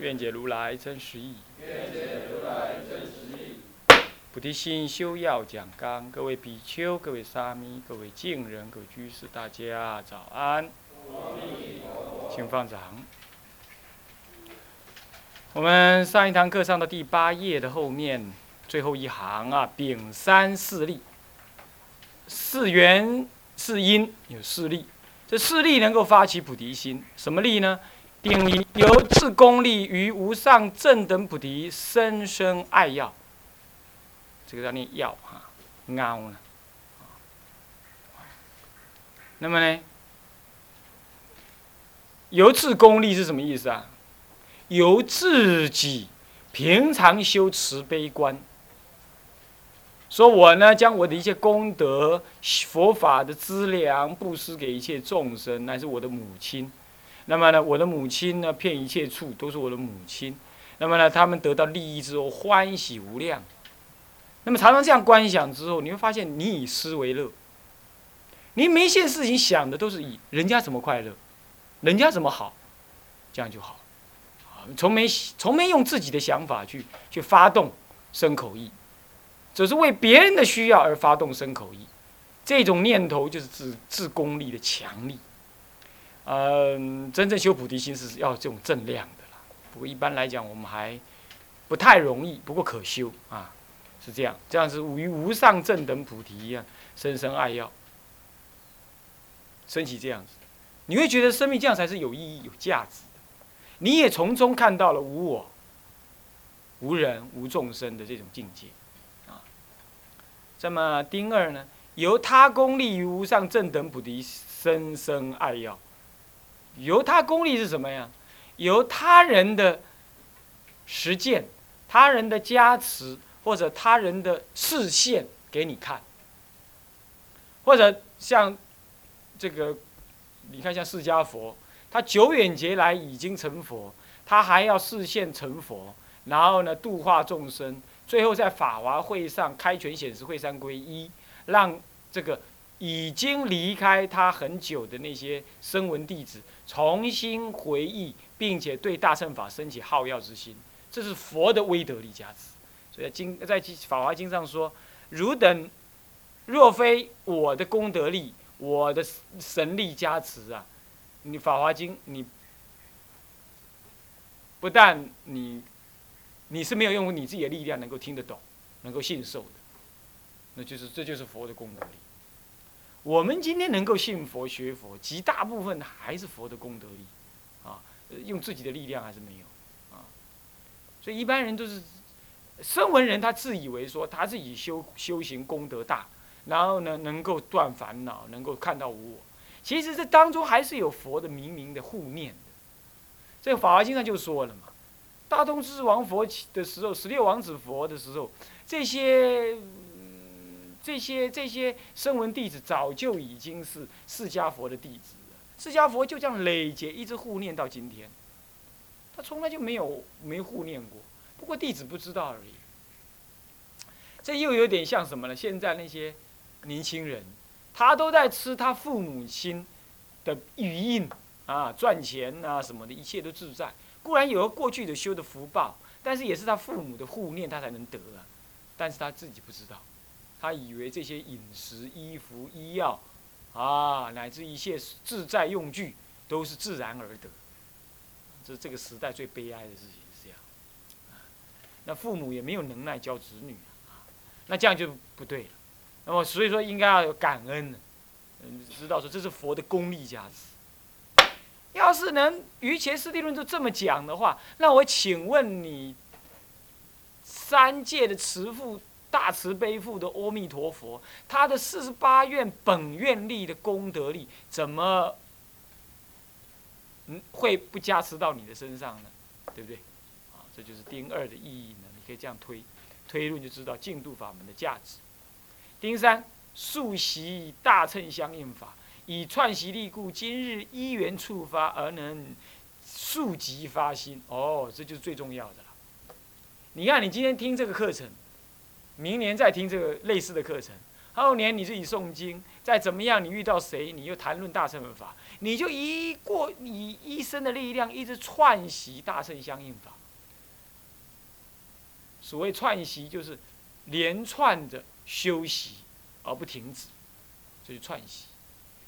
愿解如来真实义。菩提心修要讲纲，各位比丘、各位沙弥、各位敬人、各位居士，大家早安。请放掌。我们上一堂课上的第八页的后面最后一行啊，丙三四力，四缘四因有四力，这四力能够发起菩提心，什么力呢？由自功力于无上正等菩提深深爱要，这个叫念要哈，凹呢。那么呢，由自功力是什么意思啊？由自己平常修慈悲观，说我呢将我的一切功德、佛法的资粮布施给一切众生，乃是我的母亲。那么呢，我的母亲呢，骗一切处都是我的母亲。那么呢，他们得到利益之后，欢喜无量。那么常常这样观想之后，你会发现，你以思为乐。你每一件事情想的都是以人家怎么快乐，人家怎么好，这样就好。从没从没用自己的想法去去发动生口意，只是为别人的需要而发动生口意。这种念头就是自自功力的强力。嗯，真正修菩提心是要这种正量的啦。不过一般来讲，我们还不太容易，不过可修啊，是这样。这样是与无上正等菩提一样，深深爱要，升起这样子，你会觉得生命这样才是有意义、有价值的。你也从中看到了无我、无人、无众生的这种境界啊。这么丁二呢，由他功利于无上正等菩提深深爱要。由他功利是什么呀？由他人的实践、他人的加持或者他人的视线给你看，或者像这个，你看像释迦佛，他久远劫来已经成佛，他还要视线成佛，然后呢度化众生，最后在法华会上开权显示会三归一，让这个。已经离开他很久的那些声闻弟子，重新回忆，并且对大乘法升起好要之心，这是佛的威德力加持。所以经在《法华经》上说：“汝等若非我的功德力、我的神力加持啊，你《法华经》你不但你你是没有用你自己的力量能够听得懂、能够信受的，那就是这就是佛的功德力。”我们今天能够信佛学佛，极大部分还是佛的功德力，啊，用自己的力量还是没有，啊，所以一般人都是，声闻人他自以为说他自己修修行功德大，然后呢能够断烦恼，能够看到无我，其实这当中还是有佛的明明的护念的。这个《法华经》上就说了嘛，大通智王佛的时候，十六王子佛的时候，这些。这些这些声闻弟子早就已经是释迦佛的弟子了，释迦佛就这样累劫一直护念到今天，他从来就没有没护念过，不过弟子不知道而已。这又有点像什么呢？现在那些年轻人，他都在吃他父母亲的余荫啊，赚钱啊什么的，一切都自在。固然有了过去的修的福报，但是也是他父母的护念，他才能得啊。但是他自己不知道。他以为这些饮食、衣服、医药，啊，乃至一切自在用具，都是自然而得。这这个时代最悲哀的事情是这样。那父母也没有能耐教子女啊，那这样就不对了。那么所以说应该要有感恩，嗯，知道说这是佛的功力加持。要是能于前四谛论都这么讲的话，那我请问你，三界的慈父。大慈悲父的阿弥陀佛，他的四十八愿本愿力的功德力，怎么嗯会不加持到你的身上呢？对不对？啊，这就是丁二的意义呢。你可以这样推，推论就知道净度法门的价值。丁三，速习大乘相应法，以串习力故，今日一缘触发而能速即发心。哦，这就是最重要的了。你看，你今天听这个课程，明年再听这个类似的课程，后年你自己诵经，再怎么样，你遇到谁，你又谈论大乘法，你就一过以一生的力量，一直串习大乘相应法。所谓串习，就是连串着。修习而不停止，这就串习。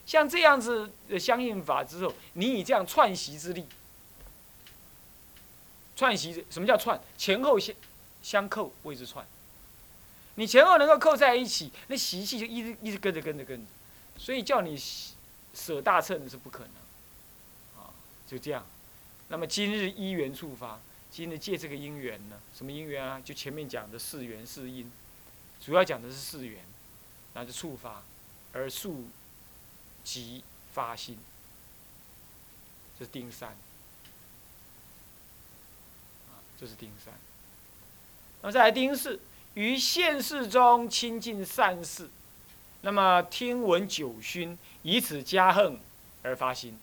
像这样子的相应法之后，你以这样串习之力，串习什么叫串？前后相相扣谓之串。你前后能够扣在一起，那习气就一直一直跟着跟着跟着。所以叫你舍大乘是不可能。啊，就这样。那么今日一缘触发，今日借这个因缘呢？什么因缘啊？就前面讲的四缘四因。主要讲的是四缘，那就触发，而速即发心，这是丁三，啊，这是丁三。那再来丁四，于现世中亲近善事，那么听闻九熏，以此加恨而发心，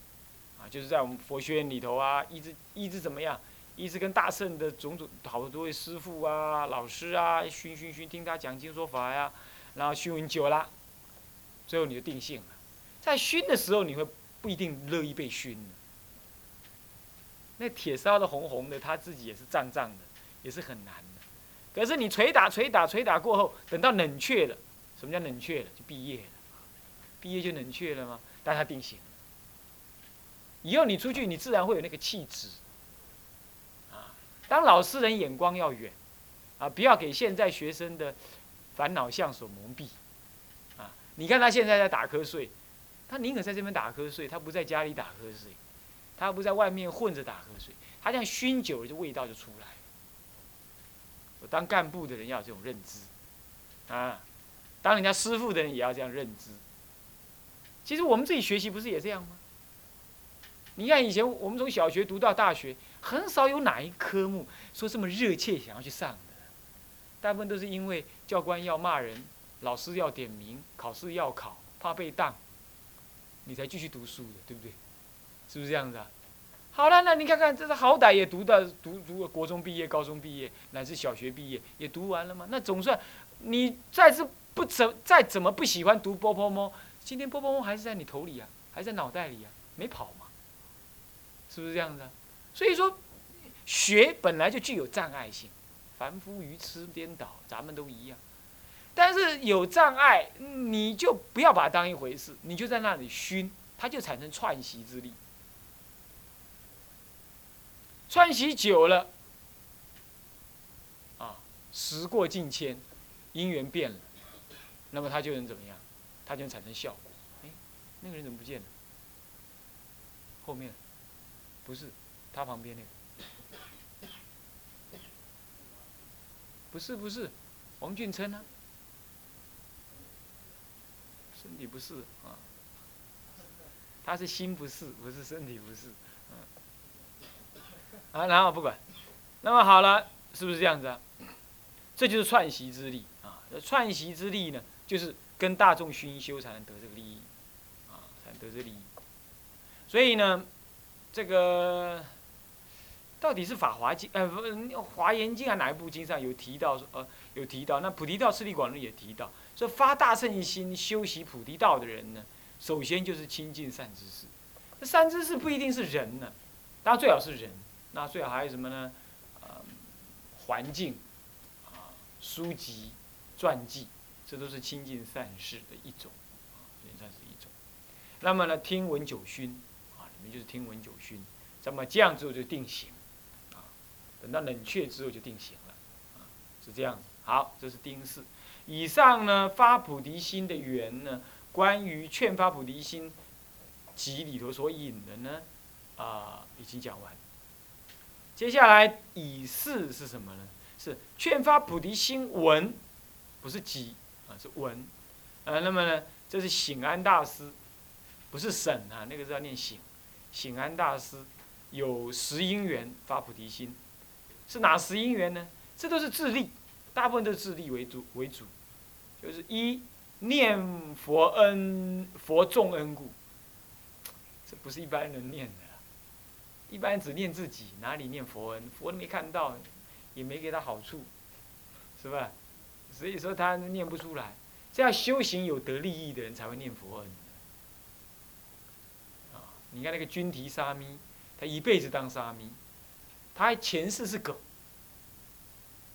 啊，就是在我们佛学院里头啊，一直一直怎么样？一直跟大圣的种种好多位师傅啊、老师啊，熏熏熏，听他讲经说法呀，然后熏闻久了，最后你就定性了。在熏的时候，你会不一定乐意被熏那铁烧的红红的，他自己也是胀胀的，也是很难的。可是你捶打、捶打、捶打过后，等到冷却了，什么叫冷却了？就毕业了，毕业就冷却了吗？但他定型了。以后你出去，你自然会有那个气质。啊当老师人眼光要远，啊，不要给现在学生的烦恼相所蒙蔽，啊，你看他现在在打瞌睡，他宁可在这边打瞌睡，他不在家里打瞌睡，他不在外面混着打瞌睡，他这样熏久了，就味道就出来。了当干部的人要有这种认知，啊，当人家师傅的人也要这样认知。其实我们自己学习不是也这样吗？你看以前我们从小学读到大学。很少有哪一科目说这么热切想要去上的，大部分都是因为教官要骂人，老师要点名，考试要考，怕被当，你才继续读书的，对不对？是不是这样子啊？好了，那你看看，这是好歹也读到读读国中毕业、高中毕业，乃至小学毕业，也读完了吗？那总算你再是不怎再怎么不喜欢读波波猫，今天波波猫还是在你头里啊，还在脑袋里啊，没跑嘛？是不是这样子啊？所以说，学本来就具有障碍性，凡夫愚痴颠倒，咱们都一样。但是有障碍，你就不要把它当一回事，你就在那里熏，它就产生串习之力。串习久了，啊，时过境迁，因缘变了，那么它就能怎么样？它就能产生效果。哎，那个人怎么不见了？后面，不是。他旁边那个，不是不是，王俊琛啊？身体不适啊，他是心不适，不是身体不适，啊，然后不管，那么好了，是不是这样子啊？这就是串习之力啊，串习之力呢，就是跟大众熏修才能得这个利益，啊，才能得这个利益，所以呢，这个。到底是《法华经》呃，《华严经》啊，哪一部经上有提到说，呃，有提到？那《菩提道次第广论》也提到，说发大圣心修习菩提道的人呢，首先就是亲近善知识。那善知识不一定是人呢，当然最好是人，那最好还有什么呢？呃，环境，啊，书籍、传记，这都是亲近善事的一种，啊，也算是一种。那么呢，听闻九熏，啊，你们就是听闻九熏，那么这样之后就定型啊。等到冷却之后就定型了，啊，是这样子。好，这是丁四。以上呢发菩提心的缘呢，关于劝发菩提心集里头所引的呢，啊，已经讲完。接下来以四是什么呢？是劝发菩提心文，不是集啊，是文。呃，那么呢，这是醒安大师，不是省啊，那个是要念醒。醒安大师有十因缘发菩提心。是哪十因缘呢？这都是自力，大部分都是自力为主为主，就是一念佛恩佛众恩故，这不是一般人念的，一般只念自己，哪里念佛恩？佛都没看到，也没给他好处，是吧？所以说他念不出来。这样修行有得利益的人才会念佛恩。啊，你看那个君提沙弥，他一辈子当沙弥，他还前世是狗，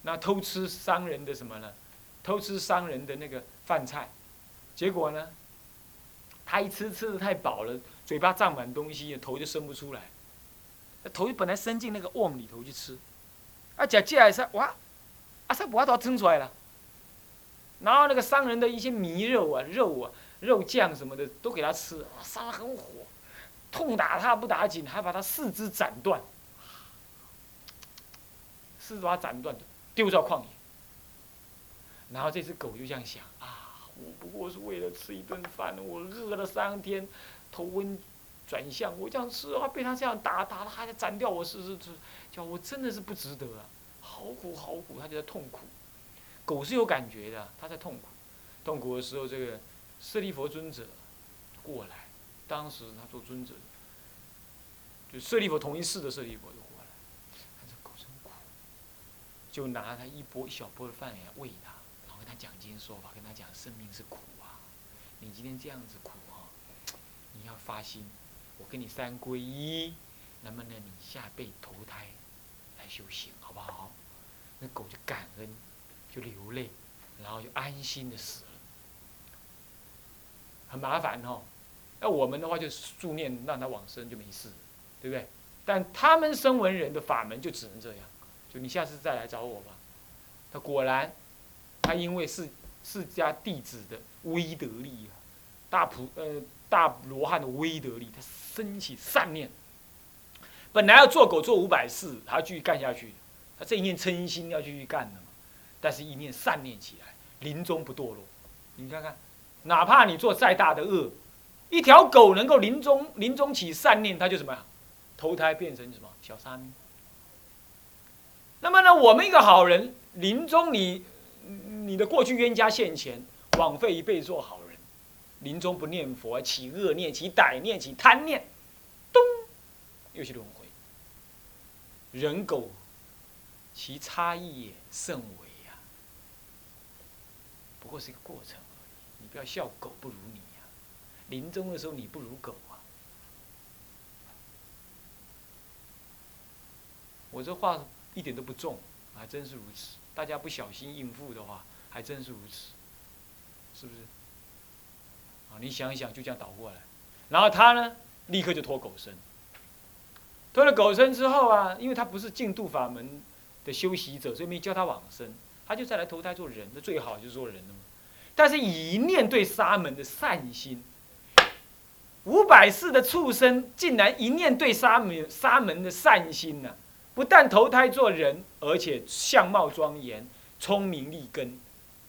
那偷吃商人的什么呢？偷吃商人的那个饭菜，结果呢，他一吃吃的太饱了，嘴巴胀满东西，头就伸不出来，头本来伸进那个瓮里头去吃，啊，夹起来说哇，啊，他把头蒸出来了。然后那个商人的一些糜肉啊、肉啊、肉酱什么的都给他吃，啊，杀得很火，痛打他不打紧，还把他四肢斩断，四肢把他斩断，丢到旷野。然后这只狗就这样想啊，我不过是为了吃一顿饭，我饿了三天，头昏转向，我这样吃啊，被他这样打，打了还得斩掉我是是是，叫我真的是不值得啊，好苦好苦，他就在痛苦。狗是有感觉的，它在痛苦，痛苦的时候，这个舍利佛尊者过来，当时他做尊者，就舍利佛同一世的舍利佛就过来，看这狗真苦，就拿他一波一小波的饭来喂他，然后跟他讲经说法，跟他讲生命是苦啊，你今天这样子苦啊，你要发心，我跟你三皈依，能不能你下辈投胎来修行，好不好？那狗就感恩。就流泪，然后就安心的死了，很麻烦哦。那我们的话就助念让他往生就没事，对不对？但他们声闻人的法门就只能这样，就你下次再来找我吧。他果然，他因为是释迦弟子的威德力啊，大普呃大罗汉的威德力，他升起善念，本来要做狗做五百世，他继续干下去，他这一念嗔心要继续干的嘛。但是，一念善念起来，临终不堕落。你看看，哪怕你做再大的恶，一条狗能够临终临终起善念，它就什么呀？投胎变成什么小沙弥。那么呢，我们一个好人，临终你你的过去冤家现前，枉费一辈子做好人，临终不念佛，起恶念，起歹念，起贪念，咚，又去轮回。人狗，其差异也甚微呀。不过是一个过程而已，你不要笑狗不如你呀。临终的时候你不如狗啊。我这话一点都不重，还真是如此。大家不小心应付的话，还真是如此，是不是？你想一想，就这样倒过来，然后他呢，立刻就脱狗身。脱了狗身之后啊，因为他不是净度法门的修习者，所以没教他往生。他就再来投胎做人，那最好就是做人了嘛。但是以一念对沙门的善心，五百世的畜生竟然一念对沙门沙门的善心呢，不但投胎做人，而且相貌庄严、聪明利根，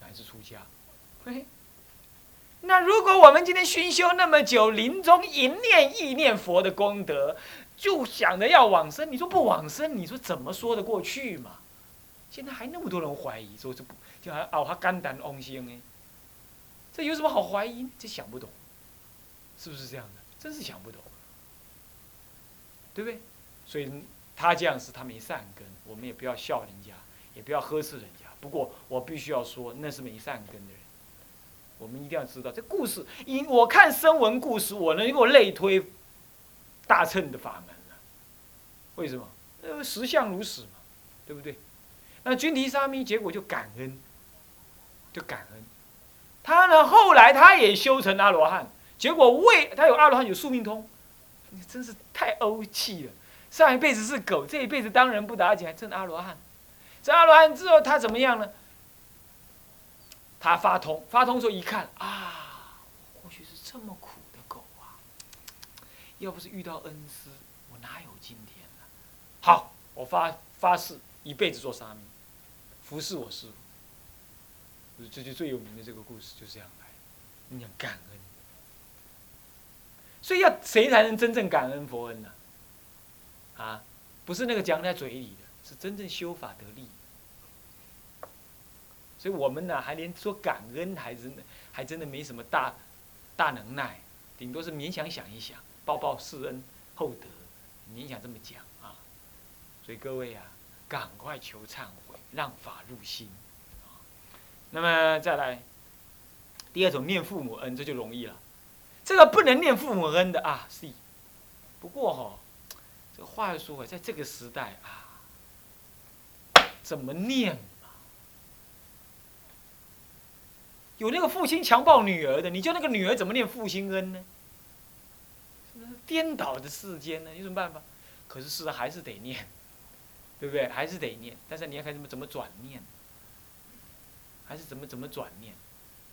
乃至出家。那如果我们今天熏修那么久，临终一念意念佛的功德，就想着要往生，你说不往生，你说怎么说得过去嘛？现在还那么多人怀疑，说这不就还熬他肝胆翁心呢？这有什么好怀疑？这想不懂，是不是这样的？真是想不懂，对不对？所以他这样是他没善根，我们也不要笑人家，也不要呵斥人家。不过我必须要说，那是没善根的。我们一定要知道这故事，因我看声闻故事，我能够类推大乘的法门了。为什么？呃，实相如此嘛，对不对？那君提沙弥结果就感恩，就感恩。他呢，后来他也修成阿罗汉，结果为他有阿罗汉有宿命通，你真是太欧气了。上一辈子是狗，这一辈子当人不打紧，还成阿罗汉。这阿罗汉之后，他怎么样呢？他发通，发通之后一看啊，或许是这么苦的狗啊！要不是遇到恩师，我哪有今天呢？好，我发发誓一辈子做沙弥。服侍我师傅，这就最有名的这个故事，就是这样来。你讲感恩，所以要谁才能真正感恩佛恩呢？啊，不是那个讲在嘴里的，是真正修法得力。所以我们呢，还连说感恩，还真的还真的没什么大大能耐，顶多是勉强想一想，报报世恩厚德，勉强这么讲啊。所以各位啊，赶快求忏悔，让法入心。那么再来，第二种念父母恩，这就容易了。这个不能念父母恩的啊，是。不过哈，这个话说回来，在这个时代啊，怎么念嘛？有那个父亲强暴女儿的，你叫那个女儿怎么念父亲恩呢？颠倒的世间呢，有什么办法？可是是还是得念，对不对？还是得念，但是你要看怎么怎么转念，还是怎么怎么转念？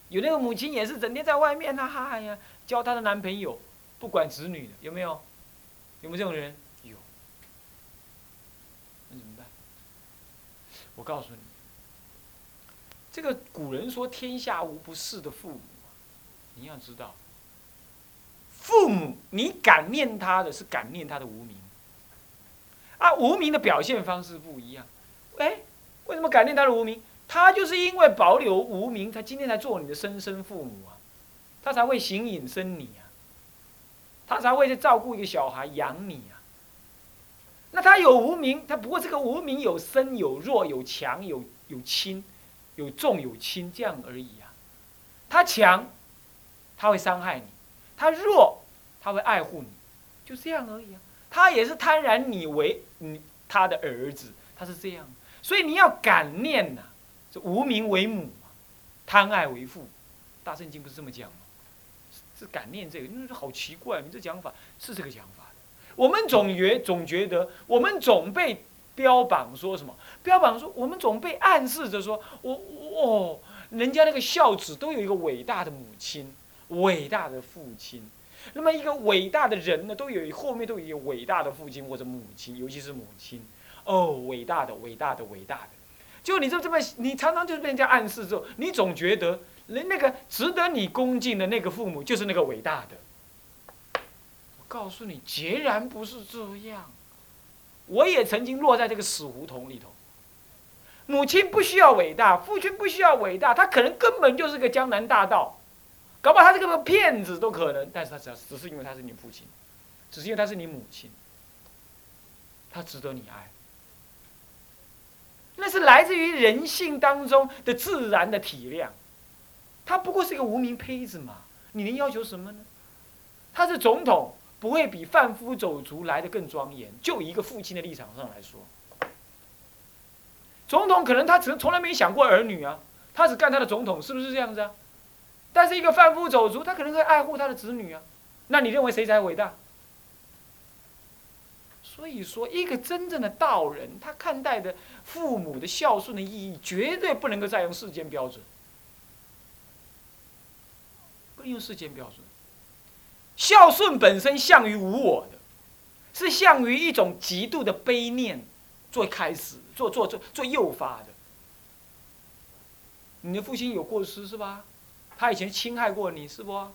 有那个母亲也是整天在外面呐，哈呀，教她的男朋友不管子女的，有没有？有没有这种人？有。那怎么办？我告诉你，这个古人说“天下无不是”的父母，你要知道，父母你感念他的是感念他的无名，啊，无名的表现方式不一样。哎，为什么感念他的无名？他就是因为保留无名，他今天才做你的生身父母啊，他才会形影生你啊。他才会去照顾一个小孩，养你啊。那他有无名，他不过这个无名有生有弱有强有有轻，有重有轻这样而已啊。他强，他会伤害你；他弱，他会爱护你，就这样而已啊。他也是贪然你为你他的儿子，他是这样。所以你要感念呐，这无名为母，贪爱为父。大圣经不是这么讲吗？是感念这个，你说好奇怪，你这讲法是这个讲法的。我们总觉总觉得，我们总被标榜说什么？标榜说我们总被暗示着说，我哦，人家那个孝子都有一个伟大的母亲，伟大的父亲。那么一个伟大的人呢，都有后面都有一个伟大的父亲或者母亲，尤其是母亲。哦，伟大的，伟大的，伟大的。就你就这么，你常常就是被人家暗示之后，你总觉得。人那个值得你恭敬的那个父母，就是那个伟大的。我告诉你，截然不是这样。我也曾经落在这个死胡同里头。母亲不需要伟大，父亲不需要伟大，他可能根本就是个江南大盗，搞不好他是个骗子都可能。但是他只要只是因为他是你父亲，只是因为他是你母亲，他值得你爱。那是来自于人性当中的自然的体谅。他不过是一个无名胚子嘛，你能要求什么呢？他是总统，不会比贩夫走卒来的更庄严。就一个父亲的立场上来说，总统可能他从从来没想过儿女啊，他只干他的总统，是不是这样子啊？但是一个贩夫走卒，他可能会爱护他的子女啊。那你认为谁才伟大？所以说，一个真正的道人，他看待的父母的孝顺的意义，绝对不能够再用世间标准。不能用世间标准，孝顺本身向于无我的，是向于一种极度的悲念做开始，做做做做诱发的。你的父亲有过失是吧？他以前侵害过你是不？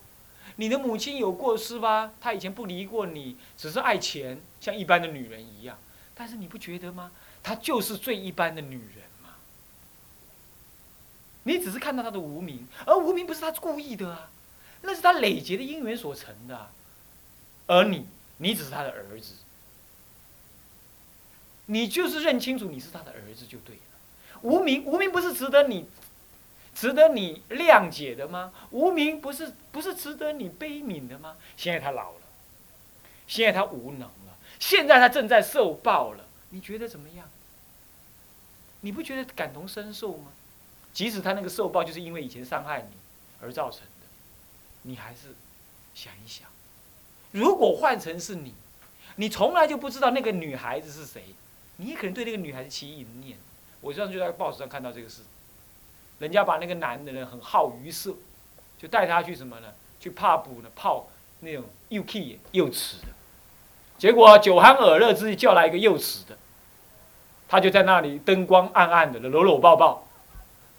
你的母亲有过失吧？他以前不离过你，只是爱钱，像一般的女人一样。但是你不觉得吗？她就是最一般的女人嘛。你只是看到她的无名，而无名不是她故意的啊。那是他累劫的因缘所成的，而你，你只是他的儿子，你就是认清楚你是他的儿子就对了。无名，无名不是值得你，值得你谅解的吗？无名不是不是值得你悲悯的吗？现在他老了，现在他无能了，现在他正在受报了，你觉得怎么样？你不觉得感同身受吗？即使他那个受报就是因为以前伤害你而造成。你还是想一想，如果换成是你，你从来就不知道那个女孩子是谁，你可能对那个女孩子起淫念。我上次就在报纸上看到这个事，人家把那个男的人很好于色，就带他去什么呢？去泡补呢，泡那种又 K 又耻的，结果酒酣耳热之际叫来一个又耻的，他就在那里灯光暗暗的搂搂抱抱，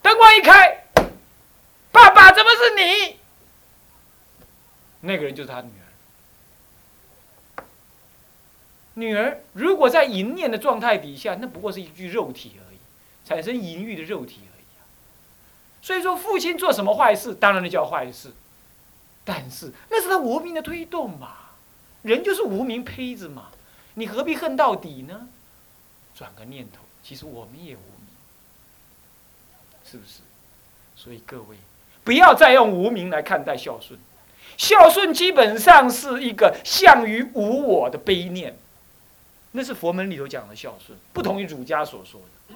灯光一开，爸爸怎么是你？那个人就是他女儿，女儿如果在淫念的状态底下，那不过是一具肉体而已，产生淫欲的肉体而已啊。所以说，父亲做什么坏事，当然那叫坏事，但是那是他无名的推动嘛。人就是无名胚子嘛，你何必恨到底呢？转个念头，其实我们也无名，是不是？所以各位，不要再用无名来看待孝顺。孝顺基本上是一个向于无我的悲念，那是佛门里头讲的孝顺，不同于儒家所说的。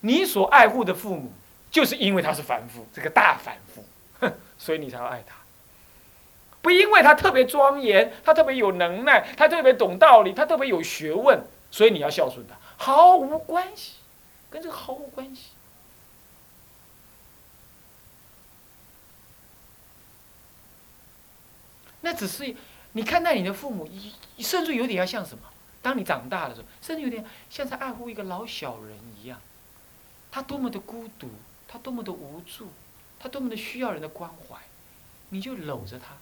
你所爱护的父母，就是因为他是凡夫，这个大凡夫。所以你才要爱他，不因为他特别庄严，他特别有能耐，他特别懂道理，他特别有学问，所以你要孝顺他，毫无关系，跟这个毫无关系。那只是你看待你的父母，甚至有点要像什么？当你长大的时候，甚至有点像在爱护一个老小人一样，他多么的孤独，他多么的无助。他多么的需要人的关怀，你就搂着他，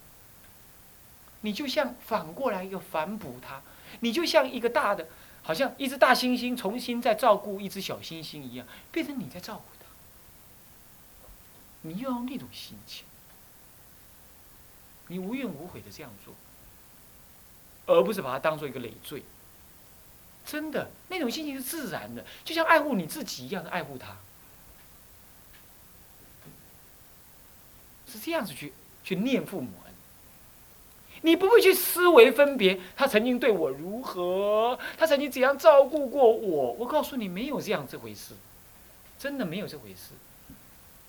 你就像反过来一个反哺他，你就像一个大的，好像一只大猩猩重新在照顾一只小猩猩一样，变成你在照顾他，你要用那种心情，你无怨无悔的这样做，而不是把它当做一个累赘。真的，那种心情是自然的，就像爱护你自己一样的爱护他。是这样子去去念父母恩，你不会去思维分别他曾经对我如何，他曾经怎样照顾过我。我告诉你，没有这样这回事，真的没有这回事。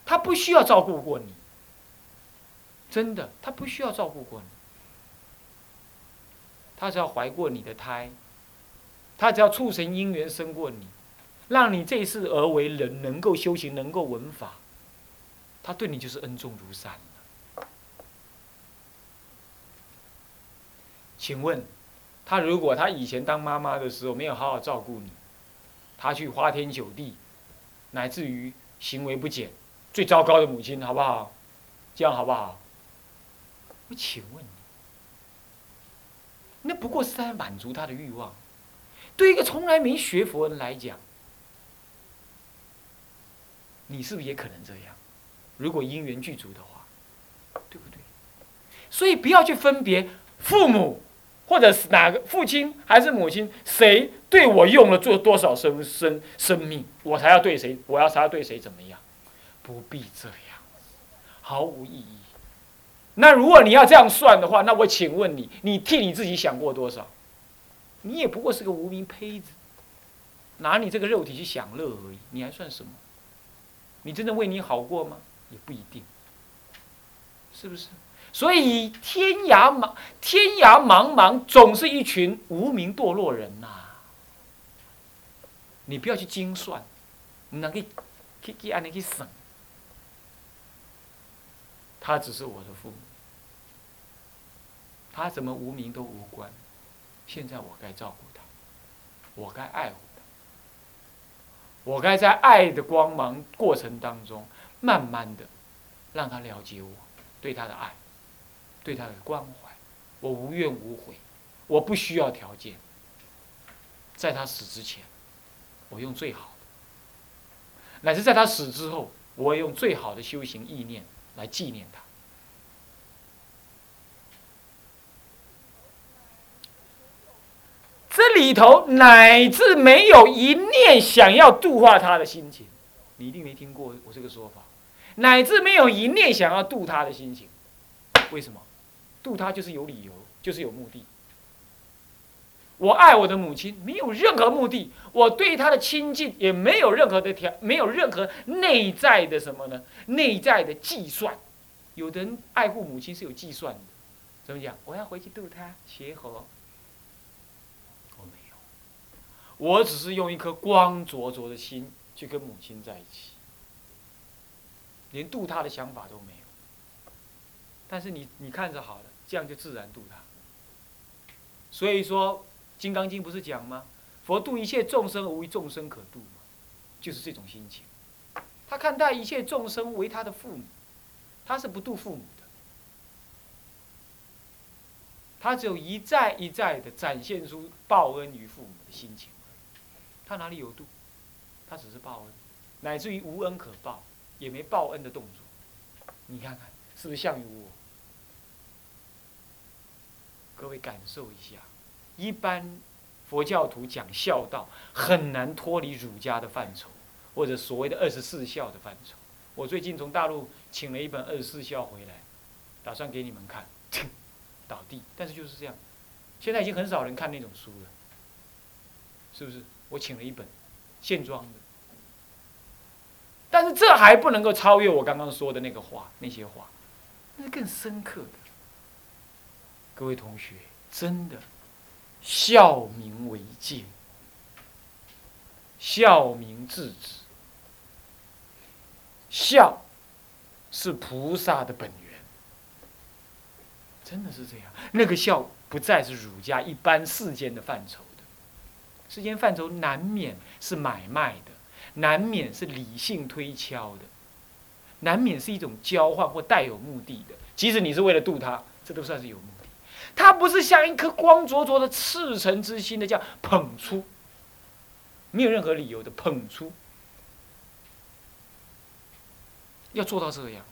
他不需要照顾过你，真的，他不需要照顾过你。他只要怀过你的胎，他只要促成姻缘生过你，让你这次而为人，能够修行，能够闻法。他对你就是恩重如山了。请问，他如果他以前当妈妈的时候没有好好照顾你，他去花天酒地，乃至于行为不检，最糟糕的母亲，好不好？这样好不好？我请问你，那不过是在满足他的欲望。对一个从来没学佛人来讲，你是不是也可能这样？如果因缘具足的话，对不对？所以不要去分别父母，或者是哪个父亲还是母亲，谁对我用了做多少生生生命，我才要对谁，我要才要对谁怎么样？不必这样，毫无意义。那如果你要这样算的话，那我请问你，你替你自己想过多少？你也不过是个无名胚子，拿你这个肉体去享乐而已，你还算什么？你真的为你好过吗？也不一定，是不是？所以天涯茫天涯茫茫，总是一群无名堕落人呐。你不要去精算，你能去去去按你去省。他只是我的父母，他怎么无名都无关。现在我该照顾他，我该爱护他，我该在爱的光芒过程当中。慢慢的，让他了解我，对他的爱，对他的关怀，我无怨无悔，我不需要条件。在他死之前，我用最好的；乃至在他死之后，我用最好的修行意念来纪念他。这里头乃至没有一念想要度化他的心情，你一定没听过我这个说法。乃至没有一念想要度他的心情，为什么？度他就是有理由，就是有目的。我爱我的母亲，没有任何目的。我对她的亲近也没有任何的条，没有任何内在的什么呢？内在的计算。有的人爱护母亲是有计算的，怎么讲？我要回去度她，协和。我没有，我只是用一颗光灼灼的心去跟母亲在一起。连度他的想法都没有，但是你你看着好了，这样就自然度他。所以说，《金刚经》不是讲吗？佛度一切众生无一众生可度吗？就是这种心情。他看待一切众生为他的父母，他是不度父母的。他只有一再一再的展现出报恩于父母的心情，他哪里有度？他只是报恩，乃至于无恩可报，也没报恩的动作。你看看是不是像于我？各位感受一下，一般佛教徒讲孝道，很难脱离儒家的范畴，或者所谓的二十四孝的范畴。我最近从大陆请了一本二十四孝回来，打算给你们看。倒地，但是就是这样。现在已经很少人看那种书了，是不是？我请了一本线装的，但是这还不能够超越我刚刚说的那个话，那些话，那是更深刻的。各位同学，真的，孝明为戒，孝明治子，孝是菩萨的本源。真的是这样，那个孝不再是儒家一般世间的范畴，世间范畴难免是买卖的，难免是理性推敲的，难免是一种交换或带有目的的。即使你是为了度他，这都算是有目的。他不是像一颗光灼灼的赤诚之心的这样捧出，没有任何理由的捧出，要做到这样。